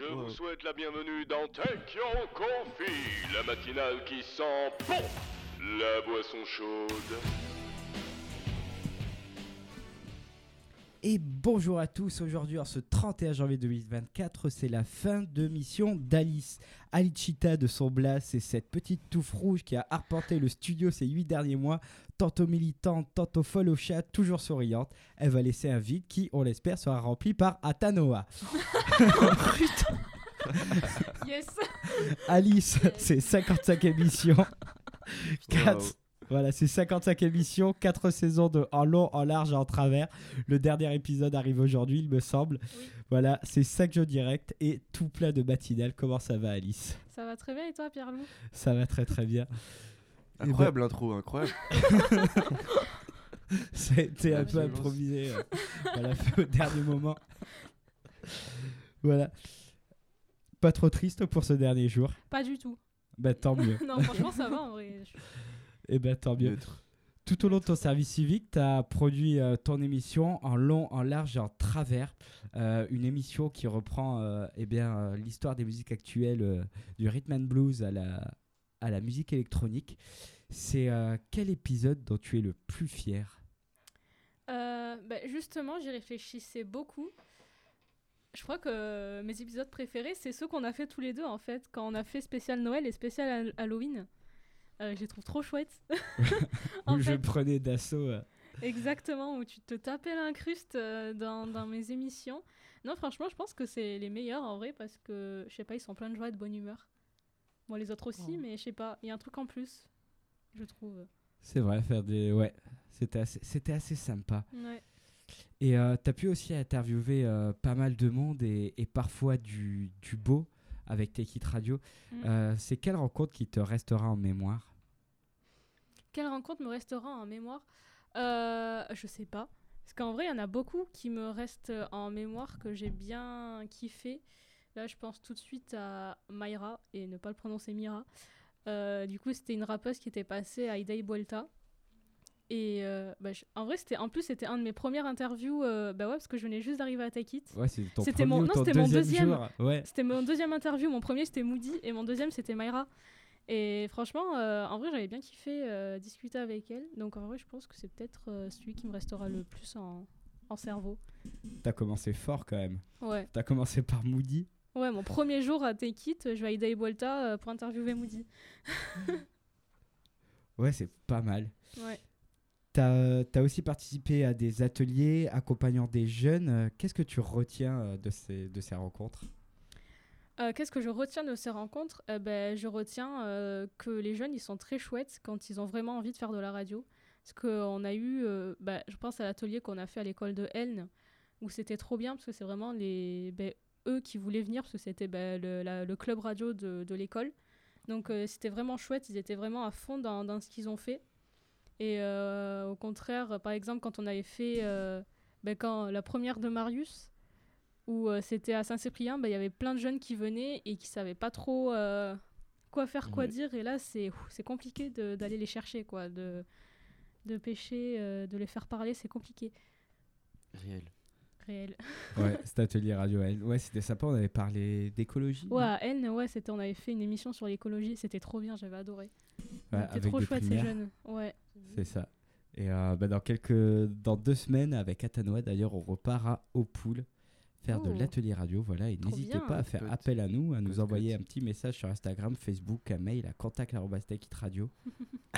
Je vous souhaite la bienvenue dans Take Your Coffee, la matinale qui sent bon la boisson chaude. Et bonjour à tous, aujourd'hui en ce 31 janvier 2024, c'est la fin de mission d'Alice. Alicita de son blas, c'est cette petite touffe rouge qui a arpenté le studio ces 8 derniers mois, tantôt militante, tantôt folle au chat, toujours souriante. Elle va laisser un vide qui, on l'espère, sera rempli par Atanoa. Yes Alice, c'est 55 émissions. Quatre- Voilà, c'est 55 émissions, 4 saisons de en long, en large et en travers. Le dernier épisode arrive aujourd'hui, il me semble. Oui. Voilà, c'est 5 jeux directs et tout plein de matinales. Comment ça va, Alice? Ça va très bien et toi, Pierre-Loup? Ça va très très bien. Incroyable l'intro, incroyable. C'était un peu Absolument. improvisé. euh, voilà, au dernier moment. Voilà. Pas trop triste pour ce dernier jour? Pas du tout. Bah tant mieux. non, franchement, ça va en vrai. Et ben tant mieux. Neutre. Tout au long de ton service civique, tu as produit euh, ton émission en long, en large et en travers. Euh, une émission qui reprend euh, eh bien, euh, l'histoire des musiques actuelles, euh, du rhythm and blues à la, à la musique électronique. C'est euh, quel épisode dont tu es le plus fier? Euh, bah, justement, j'y réfléchissais beaucoup. Je crois que mes épisodes préférés, c'est ceux qu'on a fait tous les deux en fait, quand on a fait spécial Noël et spécial Hall- Halloween. Euh, je les trouve trop chouettes. en Où je prenais d'assaut euh, exactement, où tu te tapais l'incruste euh, dans, dans mes émissions. Non, franchement, je pense que c'est les meilleurs en vrai parce que, je sais pas, ils sont pleins de joie et de bonne humeur. Moi, les autres aussi, Oh. mais je sais pas, il y a un truc en plus, je trouve. C'est vrai, faire des. Ouais, c'était assez, c'était assez sympa. Ouais. Et euh, tu as pu aussi interviewer euh, pas mal de monde et, et parfois du, du beau avec Take It Radio. Mm. Euh, c'est quelle rencontre qui te restera en mémoire? Quelle rencontre me restera en mémoire? Euh, Je sais pas. Parce qu'en vrai, il y en a beaucoup qui me restent en mémoire que j'ai bien kiffé. Là, je pense tout de suite à Mayra, et ne pas le prononcer Mira. Euh, du coup, c'était une rappeuse qui était passée à Ida Vuelta. Et euh, bah, je- en vrai, c'était en plus, c'était un de mes premières interviews. euh, bah ouais, parce que je venais juste d'arriver à Take It. Ouais, c'est ton C'était premier mon- non, c'était mon deuxième. Ouais. C'était mon deuxième interview. Mon premier, c'était Moody, et mon deuxième, c'était Mayra. Et franchement, euh, en vrai, j'avais bien kiffé euh, discuter avec elle. Donc en vrai, je pense que c'est peut-être euh, celui qui me restera le plus en, en cerveau. T'as commencé fort quand même. Ouais. T'as commencé par Moody. Ouais, mon premier jour à Take It, je vais à Ida euh, pour interviewer Moody. Ouais, c'est pas mal. Ouais. T'as as aussi participé à des ateliers accompagnant des jeunes. Qu'est-ce que tu retiens de ces, de ces rencontres? Euh, Qu'est-ce que je retiens de ces rencontres? Eh ben, Je retiens euh, que les jeunes, ils sont très chouettes quand ils ont vraiment envie de faire de la radio. Parce qu'on a eu, euh, bah, je pense à l'atelier qu'on a fait à l'école de Elne, où c'était trop bien, parce que c'est vraiment les, ben, eux qui voulaient venir, parce que c'était ben, le, club radio de, l'école. Donc euh, c'était vraiment chouette, ils étaient vraiment à fond dans, dans ce qu'ils ont fait. Et euh, au contraire, par exemple, quand on avait fait euh, ben, quand, la première de Marius, où euh, c'était à Saint-Cyprien, bah, il y avait plein de jeunes qui venaient et qui savaient pas trop euh, quoi faire, quoi Ouais. dire. Et là, c'est compliqué d'aller les chercher, quoi, de, de pêcher, euh, de les faire parler, c'est compliqué. Réel. Réel. Ouais, cet atelier radio. elle- Ouais, c'était sympa. On avait parlé d'écologie. Ouais, à Elne, ouais, c'était, on avait fait une émission sur l'écologie, c'était trop bien, j'avais adoré. Ouais, c'était trop chouette ces primaires. jeunes. Ouais. C'est ça. Et euh, bah, dans, quelques, dans deux semaines, avec Atanoa, d'ailleurs, on repart à Opoul faire de Oh. l'atelier radio. Voilà, et n'hésitez pas à faire appel à nous, à nous envoyer un petit message sur Instagram, Facebook, un mail à contact radio.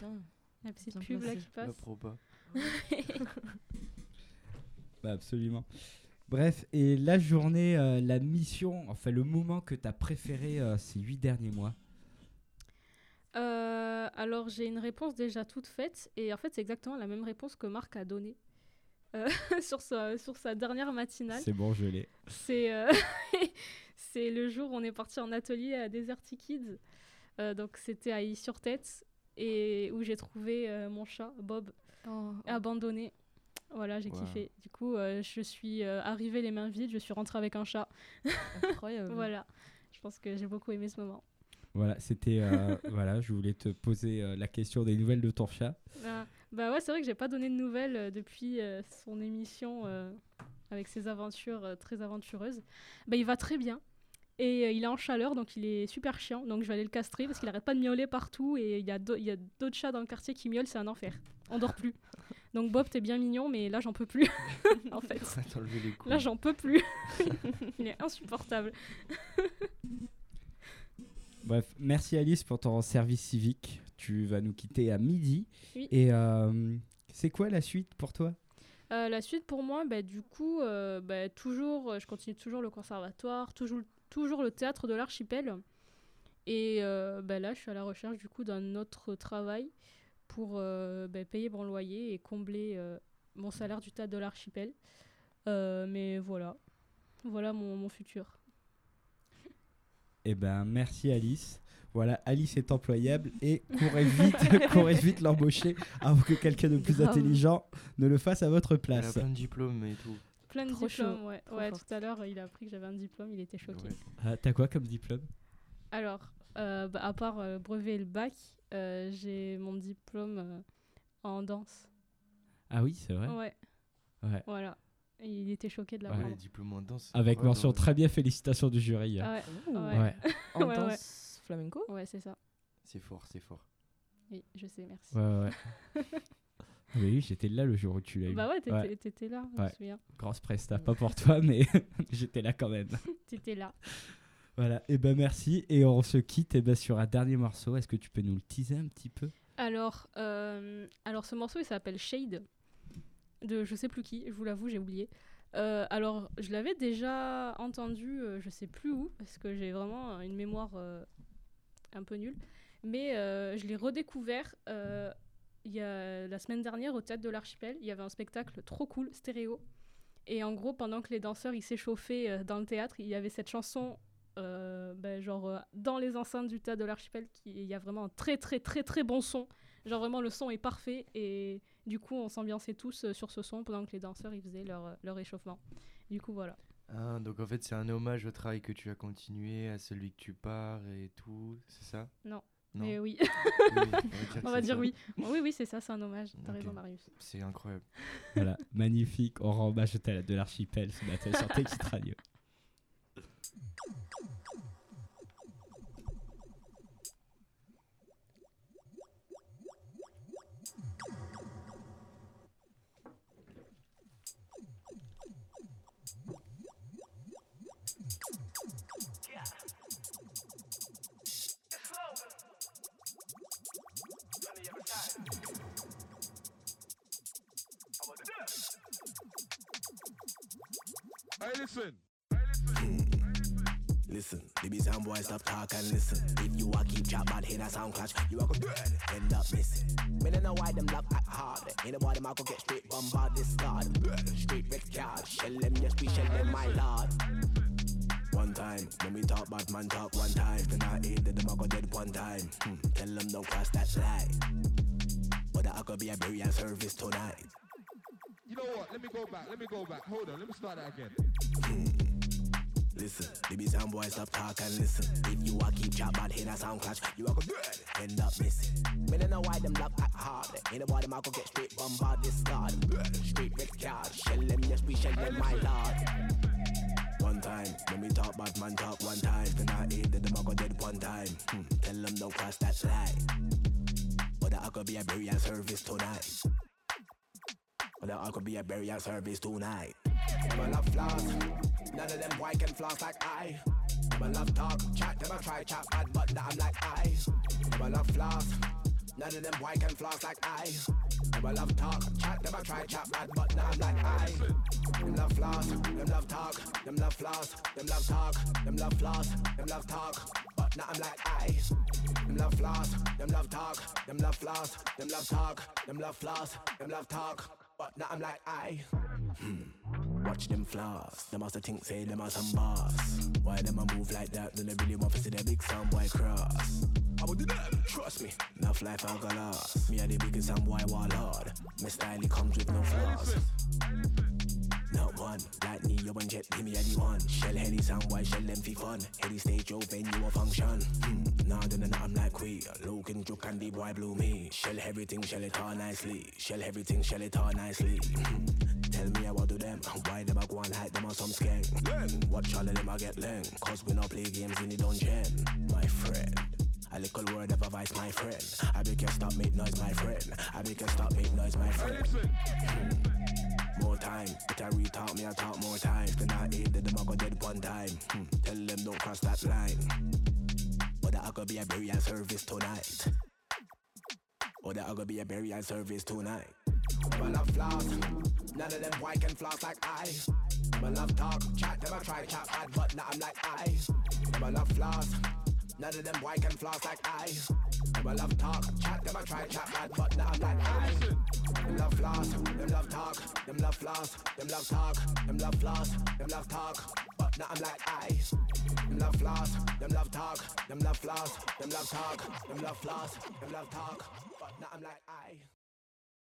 Bien. La petite Bien pub là placé. qui La passe. proba. Bah, absolument. Bref, et la journée, euh, la mission, enfin le moment que tu as préféré euh, ces huit derniers mois? Euh, alors j'ai une réponse déjà toute faite et en fait c'est exactement la même réponse que Marc a donnée sur, sa, sur sa dernière matinale. C'est bon, je l'ai. C'est euh, c'est le jour où on est parti en atelier à Deserty Kids. Euh, donc c'était à Y-sur-Tête et où j'ai trouvé euh, mon chat Bob Oh, abandonné. Voilà, j'ai Wow. kiffé. Du coup, euh, je suis euh, arrivée les mains vides, je suis rentrée avec un chat. incroyable. Voilà. Je pense que j'ai beaucoup aimé ce moment. Voilà, c'était. euh, voilà, je voulais te poser euh, la question des nouvelles de ton chat. Ah, bah ouais, c'est vrai que j'ai pas donné de nouvelles euh, depuis euh, son émission euh, avec ses aventures euh, très aventureuses. Bah, il va très bien. Et euh, il est en chaleur, donc il est super chiant. Donc je vais aller le castrer parce qu'il arrête pas de miauler partout. Et il y a d'au- il y a d'autres chats dans le quartier qui miaulent, c'est un enfer. On dort plus. Donc Bob, t'es bien mignon, mais là, j'en peux plus. en fait. Là, j'en peux plus. il est insupportable. Bref, merci Alice pour ton service civique. Tu vas nous quitter à midi. Oui. Et euh, c'est quoi la suite pour toi? Euh, la suite pour moi, bah, du coup, euh, bah, toujours, je continue toujours le conservatoire, toujours, toujours le théâtre de l'archipel. Et euh, bah, là, je suis à la recherche du coup d'un autre travail pour euh, bah, payer mon loyer et combler euh, mon salaire du théâtre de l'archipel. Mais voilà, voilà mon, mon futur. Eh ben, merci Alice. Voilà, Alice est employable et courez vite, courez vite l'embaucher avant que quelqu'un de plus Grave. intelligent ne le fasse à votre Elle a place. plein de diplômes et tout. Plein de Trop diplômes, chaud, ouais. trop ouais tout à l'heure, il a appris que j'avais un diplôme, il était choqué. Ouais. Ah, T'as quoi comme diplôme? Alors, euh, bah, à part euh, le brevet et le bac, euh, j'ai mon diplôme euh, en danse. Ah oui, c'est vrai? Ouais. Ouais. Voilà. Et il était choqué de Ouais. l'apprendre. Les diplômes en danse. Avec mention très bien, félicitations du jury. Ah ouais, Ouh. ouais. Ouais, En Ouais, ouais. danse flamenco? Ouais, c'est ça. C'est fort, c'est fort. Oui, je sais, merci. ouais, ouais. Ah oui, j'étais là le jour où tu l'as eu. Bah ouais, t'étais Ouais. là, je Ouais. me souviens. Grosse presta, pas pour toi, mais j'étais là quand même. T'étais là. Voilà, et ben merci. Et on se quitte et ben, sur un dernier morceau. Est-ce que tu peux nous le teaser un petit peu? Alors, euh, alors ce morceau, il s'appelle Shade, de je sais plus qui, je vous l'avoue, j'ai oublié. Euh, alors, je l'avais déjà entendu, euh, je sais plus où, parce que j'ai vraiment une mémoire euh, un peu nulle. Mais euh, je l'ai redécouvert euh, y a, la semaine dernière au Théâtre de l'Archipel. Il y avait un spectacle trop cool, stéréo. Et en gros, pendant que les danseurs ils s'échauffaient euh, dans le théâtre, il y avait cette chanson, ben, genre dans les enceintes du Théâtre de l'Archipel, il y a vraiment un très très très très bon son. Genre vraiment le son est parfait et du coup on s'ambiançait tous sur ce son pendant que les danseurs ils faisaient leur, leur échauffement. Du coup voilà. Ah, donc en fait, c'est un hommage au travail que tu as continué, à celui que tu pars et tout, c'est ça? Non. Non. Mais oui, Oui, on va c'est dire ça. oui. Oui oui c'est ça, c'est un hommage. T'as raison Marius. C'est incroyable. Voilà, magnifique. On rend hommage de l'archipel ce matin sur Texit Radio. Hey, listen. Listen, baby sound boy, stop talk and listen. If you a keep chat bad head a sound clash, you a go dead, end up missing. Me no know why them lock act hard. Nobody ma go get straight bombard discard. Straight red card, shell them yes we shell them my lord. One time, when we talk bad man talk one time. Then I hate that them a go dead one time. Hmm, tell them don't cross that line. But that could be a burial service tonight. You know what? Let me go back. Let me go back. Hold on. Let me start that again. Listen, baby sound boy, stop talk and listen. If you a keep chat bad head a sound clash, you a go dead, end up missing. Me no know why them lock act hard. Ain't nobody ma go get straight bombard discard. Straight red card, shell them yes we shell them my lord. One time, when we talk bad man talk one time. Then I them a go dead one time. Hmm, tell them don't cross that line. But that could be a burial service tonight. That could be a burial service tonight. A love flaws. None of them boy can floss like I. A love talk, chat, them a try chat bad, but now I'm like I. A love flaws. None of them boy can floss like I. A love talk, chat, them a try chat bad, but now I'm like I. Them love flaws, them love talk, them love flaws, them love talk, them love flaws, them love talk, but now I'm like I. Them love flaws, them love talk, them love flaws, them love talk, them love flaws, them love talk, but now I'm like I. Hmm, watch them flaws. Them must think say them are some boss. Why them a move like that? Then they really want to see the big sound boy cross. I would do that. Trust me. Enough life I got lost. Me are the biggest sound boy warlord. My style it comes with no flaws. One one. Like Neo and Jet, give me anyone. Shell Henny sound why shell them fi fun. Heady stage, yo, venue a function. Hmm. Nah, then nah, I'm like we. Logan, and the boy blew me. Shell everything, shell it all nicely. Shell everything, shell it all nicely. Hmm. Tell me I what do them. Why them a go and hide them on some skank? Watch all of them I get leng. Cause we not play games in the dungeon. My friend. A little word of advice, my friend. I beg you stop make noise, my friend. I beg you stop make noise, my friend. More time, but I re-talk me, I talk more times. Then I aid them, I go dead one time. Hmm. Tell them don't cross that line. Or that I could be a burial service tonight. Or that I could be a burial service tonight. A love floss, none of them white can floss like I. A love talk, chat, a try chat bad, but now I'm like I. A love floss, none of them white can floss like I. Them a love talk, chat, them a try chat bad, but now I'm like I. Them love floss, them love talk, them love floss, them love talk, them love floss, them love talk, now I'm like I. Them love floss, them love talk, them love floss, them love talk, them love floss, them love talk, but now I'm like I.